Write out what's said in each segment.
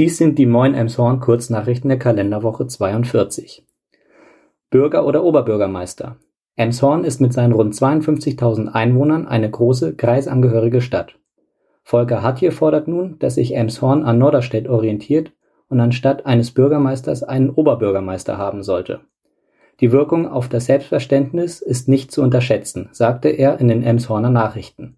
Dies sind die Moin Emshorn Kurznachrichten der Kalenderwoche 42. Bürger oder Oberbürgermeister Emshorn ist mit seinen rund 52.000 Einwohnern eine große, kreisangehörige Stadt. Volker Hatje fordert nun, dass sich Emshorn an Norderstedt orientiert und anstatt eines Bürgermeisters einen Oberbürgermeister haben sollte. Die Wirkung auf das Selbstverständnis ist nicht zu unterschätzen, sagte er in den Emshorner Nachrichten.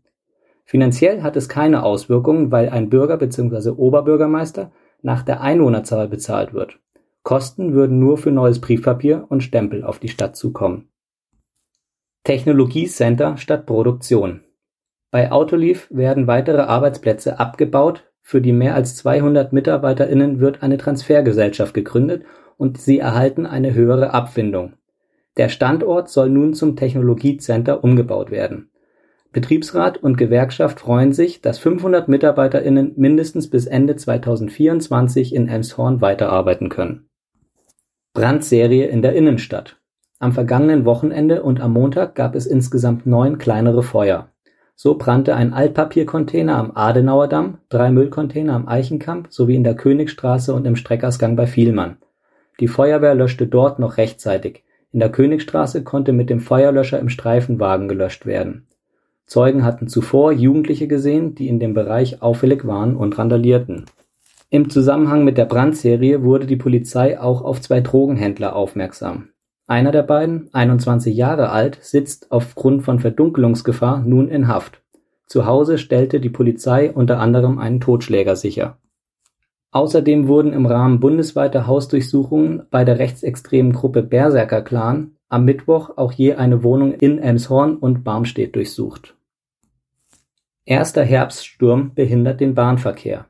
Finanziell hat es keine Auswirkungen, weil ein Bürger bzw. Oberbürgermeister nach der Einwohnerzahl bezahlt wird. Kosten würden nur für neues Briefpapier und Stempel auf die Stadt zukommen. Technologiecenter statt Produktion Bei Autoliv werden weitere Arbeitsplätze abgebaut, für die mehr als 200 MitarbeiterInnen wird eine Transfergesellschaft gegründet und sie erhalten eine höhere Abfindung. Der Standort soll nun zum Technologiecenter umgebaut werden. Betriebsrat und Gewerkschaft freuen sich, dass 500 MitarbeiterInnen mindestens bis Ende 2024 in Elmshorn weiterarbeiten können. Brandserie in der Innenstadt Am vergangenen Wochenende und am Montag gab es insgesamt neun kleinere Feuer. So brannte ein Altpapiercontainer am Adenauerdamm, drei Müllcontainer am Eichenkamp sowie in der Königstraße und im Streckersgang bei Vielmann. Die Feuerwehr löschte dort noch rechtzeitig. In der Königstraße konnte mit dem Feuerlöscher im Streifenwagen gelöscht werden. Zeugen hatten zuvor Jugendliche gesehen, die in dem Bereich auffällig waren und randalierten. Im Zusammenhang mit der Brandserie wurde die Polizei auch auf zwei Drogenhändler aufmerksam. Einer der beiden, 21 Jahre alt, sitzt aufgrund von Verdunkelungsgefahr nun in Haft. Zu Hause stellte die Polizei unter anderem einen Totschläger sicher. Außerdem wurden im Rahmen bundesweiter Hausdurchsuchungen bei der rechtsextremen Gruppe Berserker Clan am Mittwoch auch je eine Wohnung in Elmshorn und Barmstedt durchsucht. Erster Herbststurm behindert den Bahnverkehr.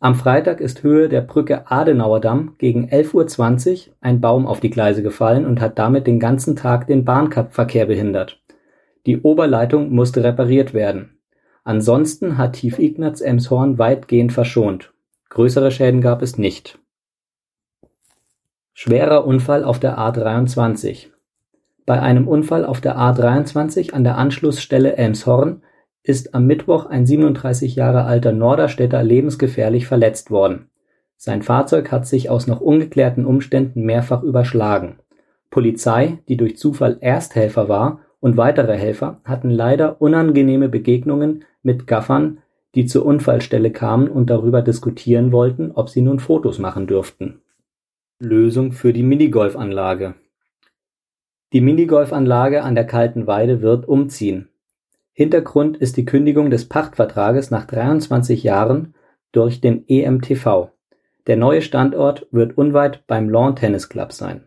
Am Freitag ist Höhe der Brücke Adenauerdamm gegen 11:20 Uhr ein Baum auf die Gleise gefallen und hat damit den ganzen Tag den Bahnverkehr behindert. Die Oberleitung musste repariert werden. Ansonsten hat Tief Ignaz Emshorn weitgehend verschont. Größere Schäden gab es nicht. Schwerer Unfall auf der A23 Bei einem Unfall auf der A23 an der Anschlussstelle Elmshorn ist am Mittwoch ein 37 Jahre alter Norderstädter lebensgefährlich verletzt worden. Sein Fahrzeug hat sich aus noch ungeklärten Umständen mehrfach überschlagen. Polizei, die durch Zufall Ersthelfer war, und weitere Helfer hatten leider unangenehme Begegnungen mit Gaffern, die zur Unfallstelle kamen und darüber diskutieren wollten, ob sie nun Fotos machen dürften Lösung für die Minigolfanlage Die Minigolfanlage an der Kalten Weide wird umziehen. Hintergrund ist die Kündigung des Pachtvertrages nach 23 Jahren durch den EMTV. Der neue Standort wird unweit beim Lawn Tennis Club sein.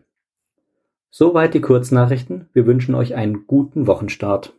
Soweit die Kurznachrichten. Wir wünschen euch einen guten Wochenstart.